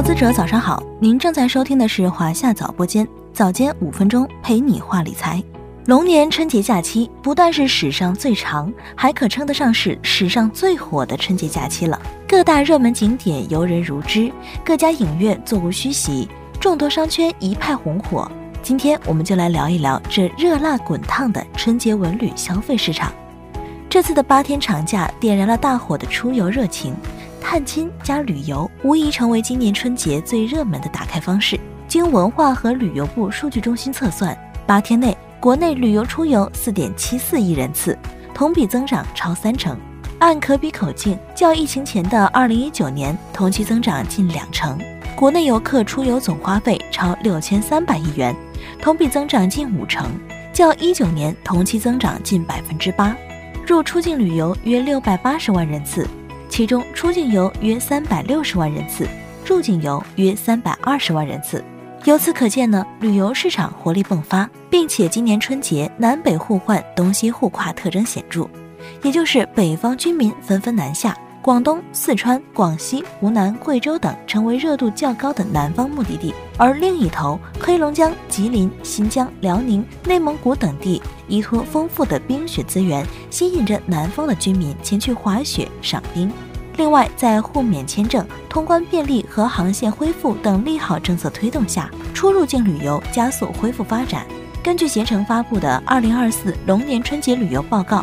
投资者早上好，您正在收听的是华夏早播间，早间五分钟陪你话理财。龙年春节假期不但是史上最长，还可称得上是史上最火的春节假期了。各大热门景点游人如织，各家影院座无虚席，众多商圈一派红火。今天我们就来聊一聊这热辣滚烫的春节文旅消费市场。这次的八天长假点燃了大伙的出游热情，探亲加旅游无疑成为今年春节最热门的打开方式。经文化和旅游部数据中心测算，八天内国内旅游出游四点七四亿人次，同比增长超三成。按可比口径，较疫情前的二零一九年同期增长近两成。国内游客出游总花费超六千三百亿元，同比增长近五成，较一九年同期增长近百分之八。入出境旅游约六百八十万人次，其中出境游约三百六十万人次，入境游约三百二十万人次。由此可见呢，旅游市场活力迸发，并且今年春节南北互换、东西互跨特征显著，也就是北方居民纷纷南下，广东、四川、广西、湖南、贵州等成为热度较高的南方目的地，而另一头，黑龙江、吉林、新疆、辽宁、内蒙古等地。依托丰富的冰雪资源，吸引着南方的居民前去滑雪、赏冰。另外，在互免签证、通关便利和航线恢复等利好政策推动下，出入境旅游加速恢复发展。根据携程发布的《二零二四龙年春节旅游报告》，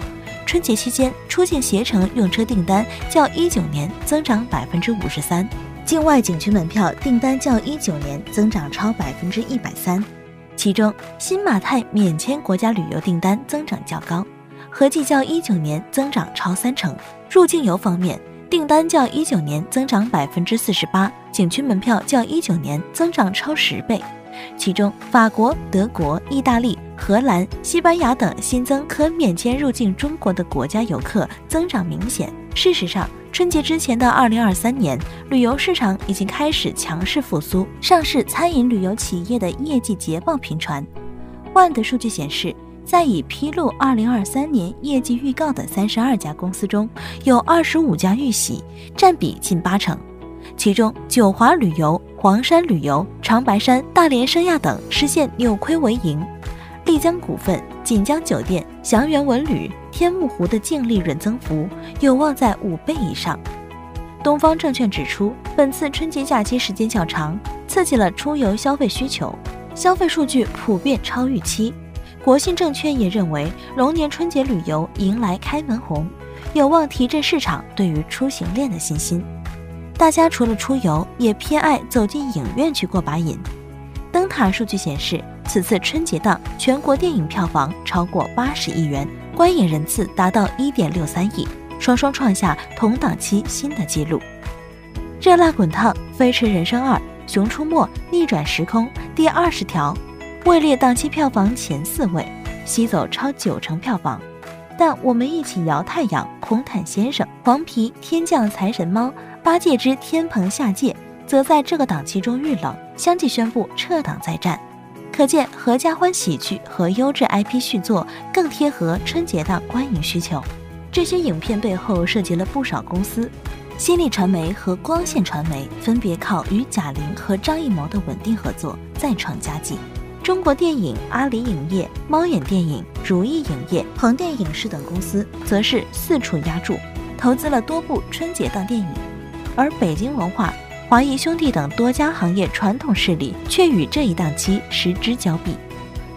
春节期间出境携程用车订单较一九年增长百分之五十三，境外景区门票订单较一九年增长超百分之一百三。其中，新马泰免签国家旅游订单增长较高，合计较一九年增长超三成。入境游方面，订单较一九年增长百分之四十八，景区门票较一九年增长超十倍。其中，法国、德国、意大利、荷兰、西班牙等新增可免签入境中国的国家游客增长明显。事实上，春节之前的二零二三年，旅游市场已经开始强势复苏。上市餐饮旅游企业的业绩捷报频传。万的数据显示，在已披露二零二三年业绩预告的三十二家公司中，有二十五家预喜，占比近八成。其中，九华旅游、黄山旅游、长白山、大连盛亚等实现扭亏为盈。丽江股份、锦江酒店、祥源文旅、天目湖的净利润增幅有望在五倍以上。东方证券指出，本次春节假期时间较长，刺激了出游消费需求，消费数据普遍超预期。国信证券也认为，龙年春节旅游迎来开门红，有望提振市场对于出行链的信心。大家除了出游，也偏爱走进影院去过把瘾。灯塔数据显示。此次春节档全国电影票房超过八十亿元，观影人次达到一点六三亿，双双创下同档期新的纪录。热辣滚烫，《飞驰人生二》《熊出没》逆转时空第二十条位列档期票房前四位，吸走超九成票房。但我们一起摇太阳、红毯先生、黄皮天降财神猫、八戒之天蓬下界，则在这个档期中遇冷，相继宣布撤档再战。可见，合家欢喜剧和优质 IP 续作更贴合春节档观影需求。这些影片背后涉及了不少公司，新力传媒和光线传媒分别靠与贾玲和张艺谋的稳定合作再创佳绩。中国电影、阿里影业、猫眼电影、如意影业、横店影视等公司则是四处压注，投资了多部春节档电影，而北京文化。华谊兄弟等多家行业传统势力却与这一档期失之交臂。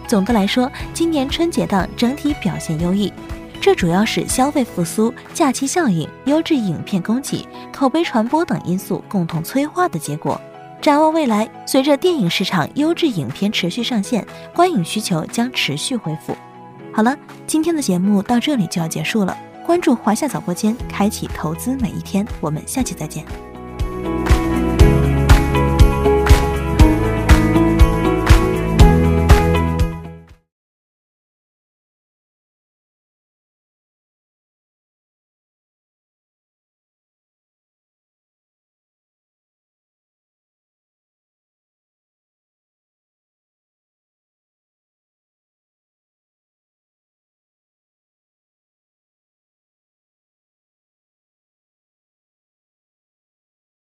总的来说，今年春节档整体表现优异，这主要是消费复苏、假期效应、优质影片供给、口碑传播等因素共同催化的结果。展望未来，随着电影市场优质影片持续上线，观影需求将持续恢复。好了，今天的节目到这里就要结束了。关注华夏早播间，开启投资每一天。我们下期再见。